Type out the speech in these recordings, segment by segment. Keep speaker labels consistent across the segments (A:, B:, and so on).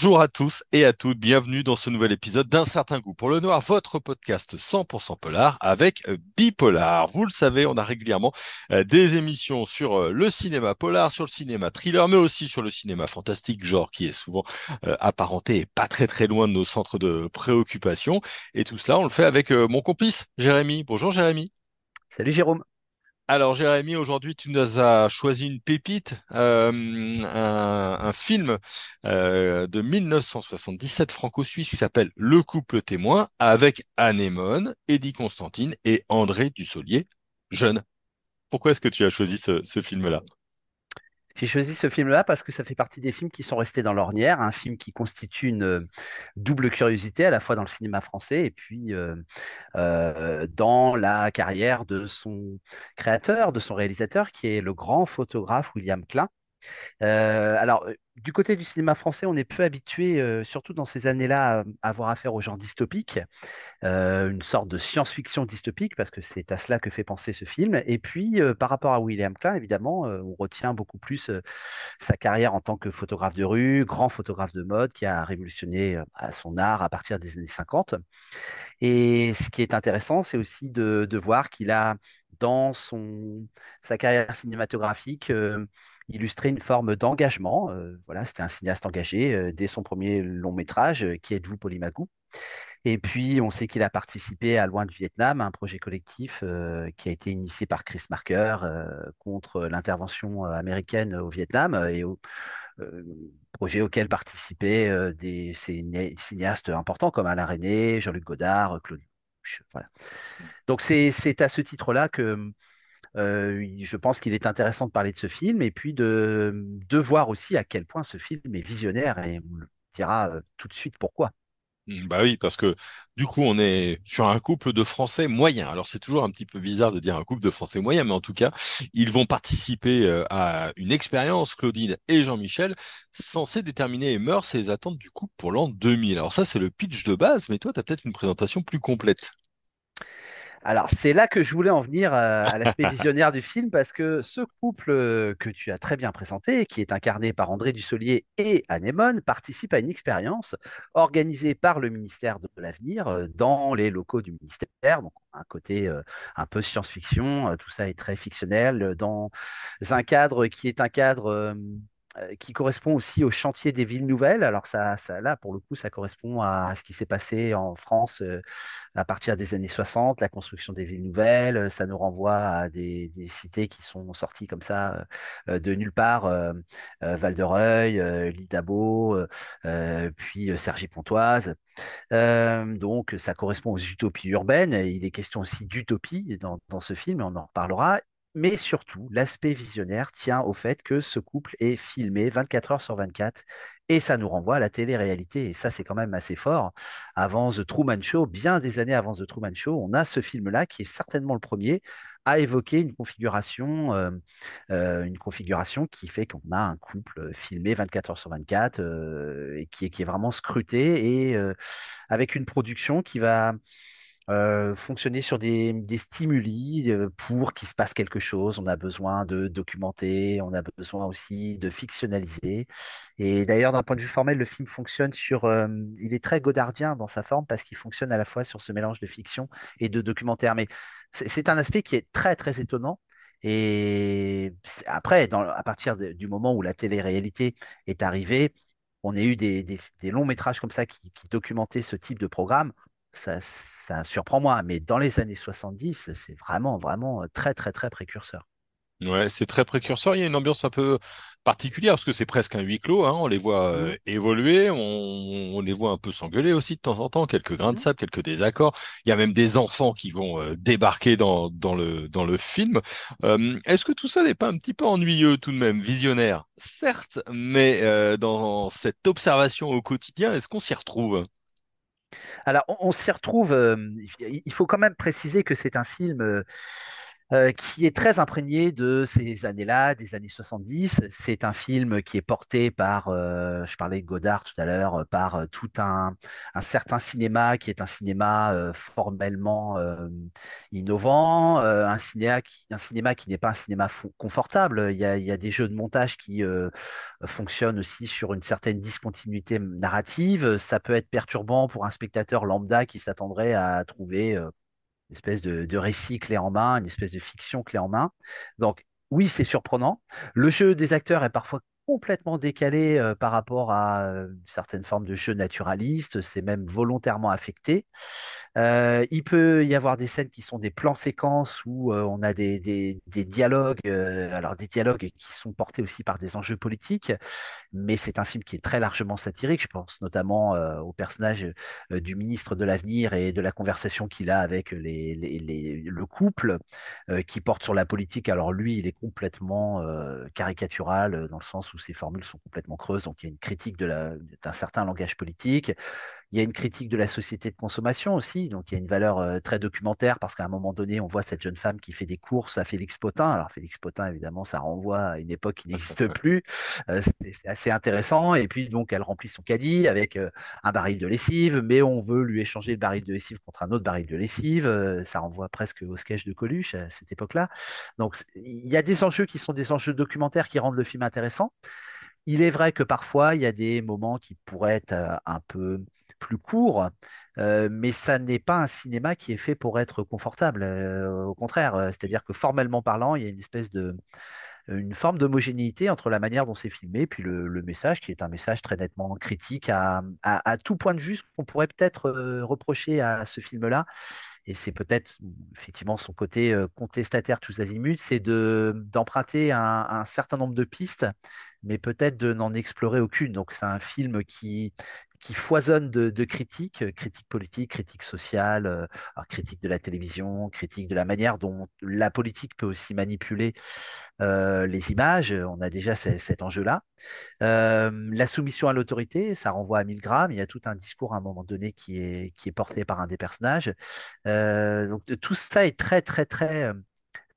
A: Bonjour à tous et à toutes, bienvenue dans ce nouvel épisode d'Un certain goût pour le noir, votre podcast 100% polar avec euh, Bipolar. Vous le savez, on a régulièrement euh, des émissions sur euh, le cinéma polar, sur le cinéma thriller, mais aussi sur le cinéma fantastique, genre qui est souvent apparenté et pas très très loin de nos centres de préoccupation. Et tout cela, on le fait avec mon complice Jérémy. Bonjour Jérémy.
B: Salut Jérôme.
A: Alors Jérémy, aujourd'hui tu nous as choisi une pépite, euh, un, film euh, de 1977 franco-suisse qui s'appelle Le couple témoin avec Anémone, Eddie Constantine et André Dussolier, jeune. Pourquoi est-ce que tu as choisi ce film-là?
B: J'ai choisi ce film-là parce que ça fait partie des films qui sont restés dans l'ornière, un film qui constitue une euh, double curiosité à la fois dans le cinéma français et puis euh, euh, dans la carrière de son créateur, de son réalisateur, qui est le grand photographe William Klein. Alors, du côté du cinéma français, on est peu habitué, surtout dans ces années-là, à avoir affaire aux genres dystopiques. Euh, une sorte de science-fiction dystopique, parce que c'est à cela que fait penser ce film. Et puis, euh, par rapport à William Klein, évidemment, euh, on retient beaucoup plus sa carrière en tant que photographe de rue, grand photographe de mode, qui a révolutionné son art à partir des années 50. Et ce qui est intéressant, c'est aussi de, de voir qu'il a, dans son, sa carrière cinématographique, illustré une forme d'engagement. voilà, c'était un cinéaste engagé dès son premier long métrage, Qui êtes-vous, Polymagou et puis, on sait qu'il a participé à Loin du Vietnam, un projet collectif euh, qui a été initié par Chris Marker euh, contre l'intervention euh, américaine au Vietnam et au projet auquel participaient des cinéastes importants comme Alain René, Jean-Luc Godard, Claude voilà. Donc, c'est à ce titre-là que je pense qu'il est intéressant de parler de ce film et puis de, voir aussi à quel point ce film est visionnaire et on le dira tout de suite pourquoi.
A: Mmh, bah oui, parce que du coup, on est sur un couple de Français moyens. Alors, c'est toujours un petit peu bizarre de dire un couple de Français moyens, mais en tout cas, ils vont participer euh, à une expérience, Claudine et Jean-Michel, censée déterminer les mœurs et les attentes du couple pour l'an 2000. Alors ça, c'est le pitch de base, mais toi, tu as peut-être une présentation plus complète.
B: Alors, c'est là que je voulais en venir euh, à, l'aspect visionnaire du film, parce que ce couple euh, que tu as très bien présenté, qui est incarné par André Dussolier et Anémone, participe à une expérience organisée par le ministère de l'Avenir euh, dans les locaux du ministère. Donc, un côté un peu science-fiction, tout ça est très fictionnel, dans un cadre qui est un cadre qui correspond aussi au chantier des villes nouvelles. Alors ça, là, pour le coup, ça correspond à ce qui s'est passé en France euh, à partir des années 60, la construction des villes nouvelles. Ça nous renvoie à des, cités qui sont sorties comme ça euh, de nulle part, Val-de-Reuil, Lidabo, puis Cergy-Pontoise. donc ça correspond aux utopies urbaines. Il est question aussi d'utopie dans, dans ce film, on en reparlera. Mais surtout, l'aspect visionnaire tient au fait que ce couple est filmé 24 heures sur 24 et ça nous renvoie à la télé-réalité. Et ça, c'est quand même assez fort. Avant The Truman Show, bien des années avant The Truman Show, on a ce film-là qui est certainement le premier à évoquer une configuration, euh, euh, une configuration qui fait qu'on a un couple filmé 24 heures sur 24 euh, et qui est, qui est vraiment scruté et avec une production qui va euh, fonctionner sur des, stimuli euh, pour qu'il se passe quelque chose. On a besoin de documenter, on a besoin aussi de fictionnaliser. Et d'ailleurs, d'un point de vue formel, le film fonctionne sur... Euh, il est très godardien dans sa forme parce qu'il fonctionne à la fois sur ce mélange de fiction et de documentaire. Mais c'est un aspect qui est très, très étonnant. Et après, à partir du moment où la télé-réalité est arrivée, on a eu des, longs métrages comme ça qui documentaient ce type de programme ça, surprend moi, mais dans les années 70, c'est vraiment, vraiment très, très, très précurseur.
A: Ouais, c'est très précurseur. Il y a une ambiance un peu particulière parce que c'est presque un huis clos. Hein. On les voit euh, mmh. évoluer, on, les voit un peu s'engueuler aussi de temps en temps, quelques grains de mmh. sable, quelques désaccords. Il y a même des enfants qui vont euh, débarquer dans, dans, le, dans le film. Euh, est-ce que tout ça n'est pas un petit peu ennuyeux tout de même, visionnaire? Certes, mais dans cette observation au quotidien, est-ce qu'on s'y retrouve?
B: Alors, on, s'y retrouve. Euh, il faut quand même préciser que c'est un film euh, qui est très imprégné de ces années-là, des années 70. C'est un film qui est porté par, euh, je parlais de Godard tout à l'heure, par euh, tout un, certain cinéma qui est un cinéma formellement innovant, un, cinéma qui, n'est pas un cinéma confortable. Il y a, des jeux de montage qui fonctionnent aussi sur une certaine discontinuité narrative. Ça peut être perturbant pour un spectateur lambda qui s'attendrait à trouver une espèce de, récit clé en main, une espèce de fiction clé en main. Donc oui, c'est surprenant. Le jeu des acteurs est parfois complètement décalé par rapport à euh, une certaine forme de jeu naturaliste, c'est même volontairement affecté. Il peut y avoir des scènes qui sont des plans séquences où on a des, des, dialogues, alors des dialogues qui sont portés aussi par des enjeux politiques, mais c'est un film qui est très largement satirique. Je pense notamment au personnage du ministre de l'Avenir et de la conversation qu'il a avec les, les, le couple qui porte sur la politique. Alors lui, il est complètement caricatural dans le sens où ses formules sont complètement creuses, donc il y a une critique d'un certain langage politique. Il y a une critique de la société de consommation aussi, donc il y a une valeur euh, très documentaire parce qu'à un moment donné, on voit cette jeune femme qui fait des courses à Félix Potin. Alors Félix Potin, évidemment, ça renvoie à une époque qui n'existe plus. Euh, c'est assez intéressant. Et puis donc, elle remplit son caddie avec euh, un baril de lessive, mais on veut lui échanger le baril de lessive contre un autre baril de lessive. Ça renvoie presque au sketch de Coluche à cette époque-là. Donc il y a des enjeux qui sont des enjeux documentaires qui rendent le film intéressant. Il est vrai que parfois, il y a des moments qui pourraient être un peu plus court, euh, mais ça n'est pas un cinéma qui est fait pour être confortable. Euh, au contraire, euh, c'est-à-dire que formellement parlant, il y a une espèce de une forme d'homogénéité entre la manière dont c'est filmé, puis le, message qui est un message très nettement critique à, tout point de vue, qu'on pourrait peut-être reprocher à ce film-là, et c'est peut-être effectivement son côté contestataire tous azimuts, c'est de d'emprunter un, un, certain nombre de pistes, mais peut-être de n'en explorer aucune. Donc c'est un film qui qui foisonne de, critiques, euh, critiques politiques, critiques sociales, euh, critiques de la télévision, critiques de la manière dont la politique peut aussi manipuler euh, les images. On a déjà cet enjeu-là. La soumission à l'autorité, ça renvoie à Milgram. Il y a tout un discours à un moment donné qui est, porté par un des personnages. Donc tout ça est très, très, très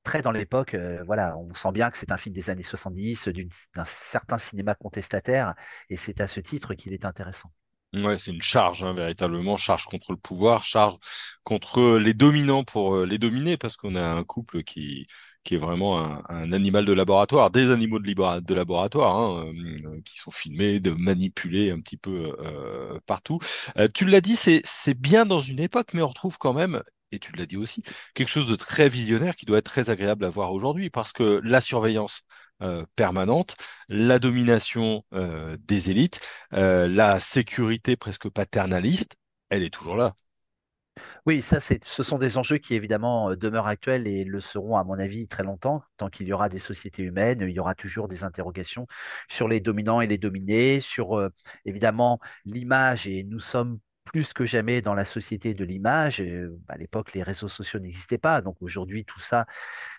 B: très dans l'époque. Voilà, on sent bien que c'est un film des années 70, d'un certain cinéma contestataire, et c'est à ce titre qu'il est intéressant.
A: Ouais, c'est une charge, hein, véritablement, charge contre le pouvoir, charge contre les dominants pour euh, les dominer, parce qu'on a un couple qui, qui est vraiment un, animal de laboratoire, des animaux de, laboratoire, hein, euh, qui sont filmés, de manipuler un petit peu euh, partout. Euh, tu l'as dit, c'est bien dans une époque, mais on retrouve quand même et tu l'as dit aussi, quelque chose de très visionnaire qui doit être très agréable à voir aujourd'hui, parce que la surveillance euh, permanente, la domination euh, des élites, euh, la sécurité presque paternaliste, elle est toujours là.
B: Oui, ça, ce sont des enjeux qui évidemment demeurent actuels et le seront, à mon avis, très longtemps. Tant qu'il y aura des sociétés humaines, il y aura toujours des interrogations sur les dominants et les dominés, sur évidemment l'image, et nous sommes plus que jamais dans la société de l'image. À l'époque, les réseaux sociaux n'existaient pas. Donc aujourd'hui, tout ça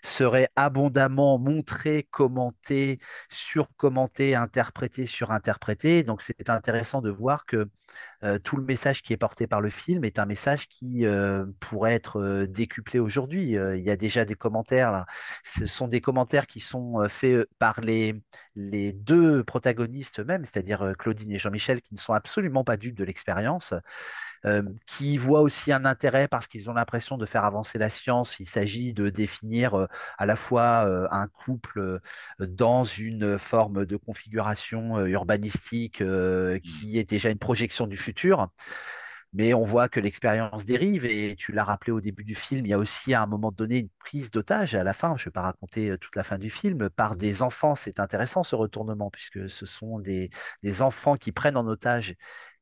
B: serait abondamment montré, commenté, surcommenté, interprété, surinterprété. Donc c'est intéressant de voir que euh, tout le message qui est porté par le film est un message qui euh, pourrait être euh, décuplé aujourd'hui. Il y a déjà des commentaires. Ce sont des commentaires qui sont faits par les, les deux protagonistes eux-mêmes, c'est-à-dire Claudine et Jean-Michel, qui ne sont absolument pas dupes de l'expérience. Euh, qui voient aussi un intérêt parce qu'ils ont l'impression de faire avancer la science. Il s'agit de définir euh, à la fois euh, un couple dans une forme de configuration urbanistique mmh. qui est déjà une projection du futur. Mais on voit que l'expérience dérive et tu l'as rappelé au début du film, il y a aussi à un moment donné une prise d'otage à la fin, je ne vais pas raconter toute la fin du film, par des enfants. C'est intéressant ce retournement puisque ce sont des, des enfants qui prennent en otage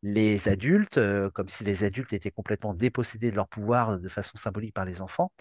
B: les adultes, euh, comme si les adultes étaient complètement dépossédés de leur pouvoir de façon symbolique par les enfants.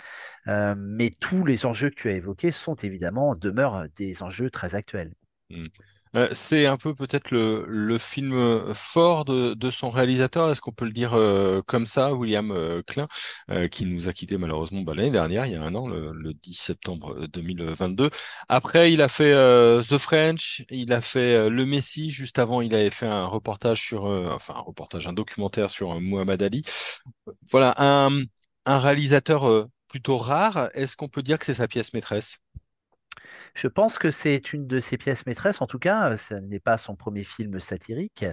B: Euh, mais tous les enjeux que tu as évoqués sont évidemment, demeurent des enjeux très actuels.
A: Mmh. Euh, c'est un peu peut-être le, film fort de, son réalisateur, est-ce qu'on peut le dire euh, comme ça, William euh, Klein, euh, qui nous a quitté malheureusement bah, l'année dernière, il y a un an, le, le 10 septembre 2022. Après, il a fait The French, il a fait Le Messie, juste avant, il avait fait un reportage sur, enfin un reportage, un documentaire sur Muhammad Ali. Voilà, un réalisateur plutôt rare. Est-ce qu'on peut dire que c'est sa pièce maîtresse?
B: Je pense que c'est une de ses pièces maîtresses. En tout cas, ce n'est pas son premier film satirique,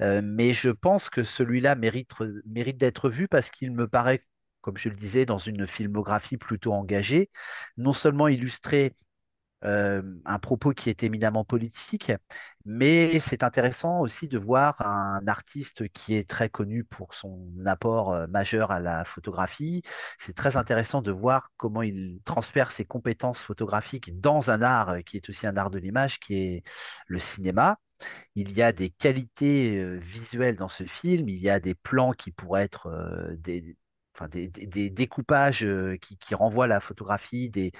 B: euh, mais je pense que celui-là mérite, mérite d'être vu parce qu'il me paraît, comme je le disais, dans une filmographie plutôt engagée, non seulement illustré euh, un propos qui est éminemment politique, mais c'est intéressant aussi de voir un artiste qui est très connu pour son apport euh, majeur à la photographie. C'est très intéressant de voir comment il transfère ses compétences photographiques dans un art euh, qui est aussi un art de l'image, qui est le cinéma. Il y a des qualités visuelles dans ce film, il y a des plans qui pourraient être des, des, découpages qui, renvoient la photographie, on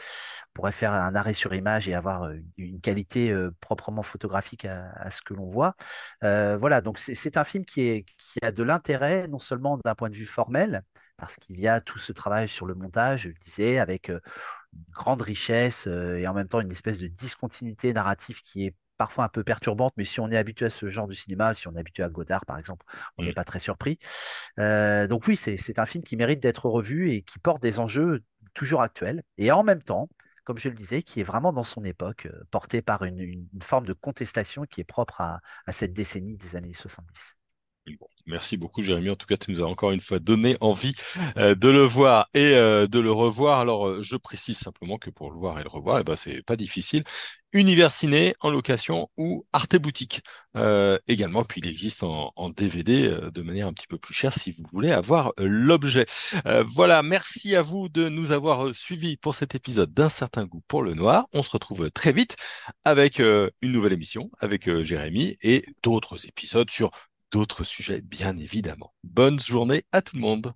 B: pourrait faire un arrêt sur image et avoir une qualité proprement photographique à, ce que l'on voit. voilà, donc c'est un film qui, qui a de l'intérêt, non seulement d'un point de vue formel, parce qu'il y a tout ce travail sur le montage, je le disais, avec une grande richesse et en même temps une espèce de discontinuité narrative qui est parfois un peu perturbante, mais si on est habitué à ce genre de cinéma, si on est habitué à Godard par exemple, on n'est mm. pas très surpris. Euh, donc oui, c'est un film qui mérite d'être revu et qui porte des enjeux toujours actuels, et en même temps, comme je le disais, qui est vraiment dans son époque, porté par une, forme de contestation qui est propre à, à cette décennie des années 70.
A: Merci beaucoup, Jérémy. En tout cas, tu nous as encore une fois donné envie euh, de le voir et euh, de le revoir. Alors, euh, je précise simplement que pour le voir et le revoir, eh ben, c'est pas difficile. Univers Ciné en location ou Arte Boutique également. Puis il existe en, en DVD de manière un petit peu plus chère si vous voulez avoir l'objet. voilà, merci à vous de nous avoir suivis pour cet épisode d'un certain goût pour le noir. On se retrouve très vite avec une nouvelle émission avec Jérémy et d'autres épisodes sur d'autres sujets, bien évidemment. Bonne journée à tout le monde.